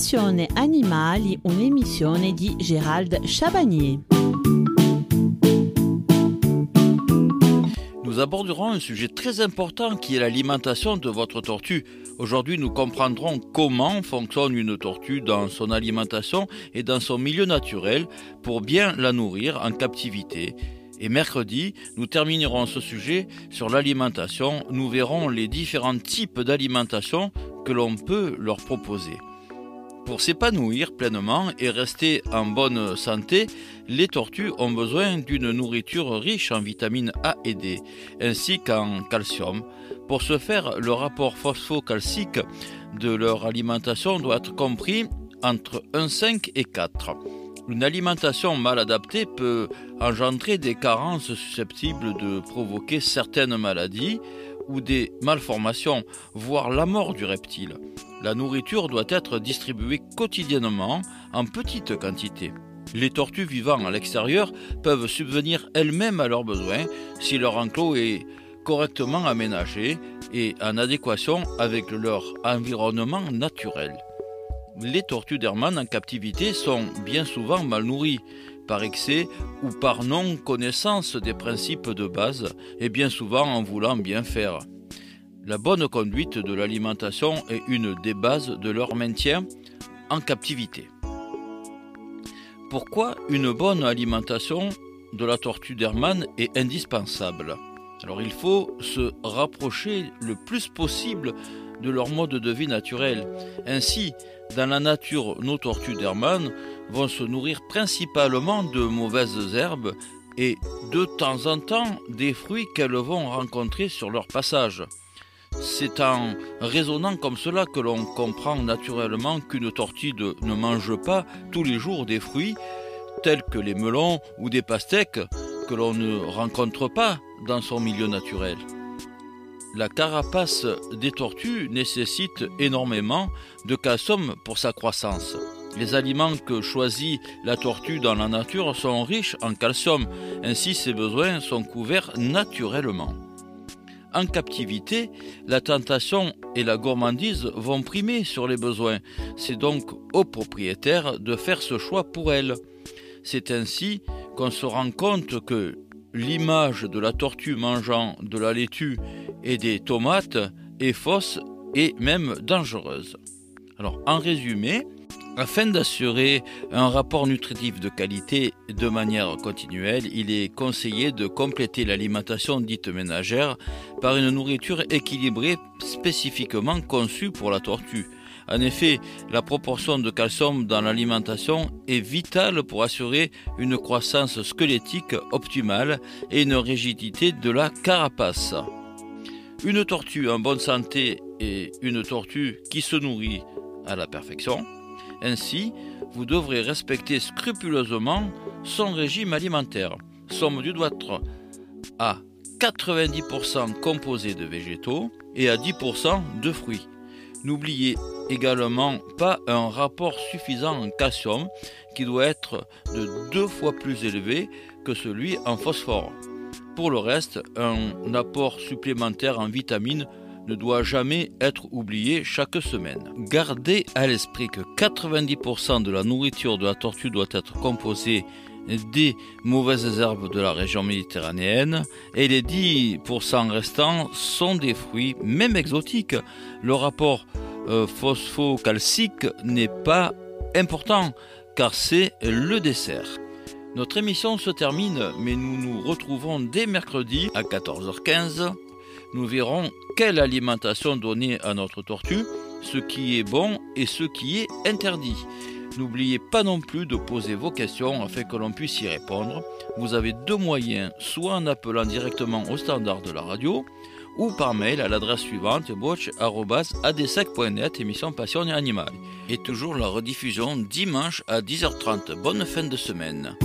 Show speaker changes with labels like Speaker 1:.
Speaker 1: Passione Animali, un'emissione di Gérald Chabagnier.
Speaker 2: Nous aborderons un sujet très important qui est l'alimentation de votre tortue. Aujourd'hui, nous comprendrons comment fonctionne une tortue dans son alimentation et dans son milieu naturel pour bien la nourrir en captivité. Et mercredi, nous terminerons ce sujet sur l'alimentation. Nous verrons les différents types d'alimentation que l'on peut leur proposer. Pour s'épanouir pleinement et rester en bonne santé, les tortues ont besoin d'une nourriture riche en vitamines A et D, ainsi qu'en calcium. Pour ce faire, le rapport phosphocalcique de leur alimentation doit être compris entre 1,5 et 4. Une alimentation mal adaptée peut engendrer des carences susceptibles de provoquer certaines maladies ou des malformations, voire la mort du reptile. La nourriture doit être distribuée quotidiennement en petites quantités. Les tortues vivant à l'extérieur peuvent subvenir elles-mêmes à leurs besoins si leur enclos est correctement aménagé et en adéquation avec leur environnement naturel. Les tortues d'Hermann en captivité sont bien souvent mal nourries, par excès ou par non-connaissance des principes de base, et bien souvent en voulant bien faire. La bonne conduite de l'alimentation est une des bases de leur maintien en captivité. Pourquoi une bonne alimentation de la tortue d'Hermann est indispensable? Alors il faut se rapprocher le plus possible de leur mode de vie naturel. Ainsi, dans la nature, nos tortues d'Hermann vont se nourrir principalement de mauvaises herbes et de temps en temps des fruits qu'elles vont rencontrer sur leur passage. C'est en raisonnant comme cela que l'on comprend naturellement qu'une tortue ne mange pas tous les jours des fruits tels que les melons ou des pastèques que l'on ne rencontre pas dans son milieu naturel. La carapace des tortues nécessite énormément de calcium pour sa croissance. Les aliments que choisit la tortue dans la nature sont riches en calcium, ainsi ses besoins sont couverts naturellement. En captivité, la tentation et la gourmandise vont primer sur les besoins. C'est donc au propriétaire de faire ce choix pour elle. C'est ainsi qu'on se rend compte que l'image de la tortue mangeant de la laitue et des tomates est fausse et même dangereuse. Alors, en résumé, afin d'assurer un rapport nutritif de qualité de manière continuelle, il est conseillé de compléter l'alimentation dite ménagère par une nourriture équilibrée spécifiquement conçue pour la tortue. En effet, la proportion de calcium dans l'alimentation est vitale pour assurer une croissance squelettique optimale et une rigidité de la carapace. Une tortue en bonne santé est une tortue qui se nourrit à la perfection. Ainsi, vous devrez respecter scrupuleusement son régime alimentaire. Son menu doit être à 90% composé de végétaux et à 10% de fruits. N'oubliez également pas un rapport suffisant en calcium qui doit être de deux fois plus élevé que celui en phosphore. Pour le reste, un apport supplémentaire en vitamines ne doit jamais être oublié chaque semaine. Gardez à l'esprit que 90% de la nourriture de la tortue doit être composée des mauvaises herbes de la région méditerranéenne et les 10% restants sont des fruits, même exotiques. Le rapport euh, phosphocalcique n'est pas important car c'est le dessert. Notre émission se termine, mais nous nous retrouvons dès mercredi à 14h15. Nous verrons quelle alimentation donner à notre tortue, ce qui est bon et ce qui est interdit. N'oubliez pas non plus de poser vos questions afin que l'on puisse y répondre. Vous avez deux moyens, soit en appelant directement au standard de la radio, ou par mail à l'adresse suivante boch.adsec.net émission Passion et Animal. Et toujours la rediffusion dimanche à 10h30. Bonne fin de semaine.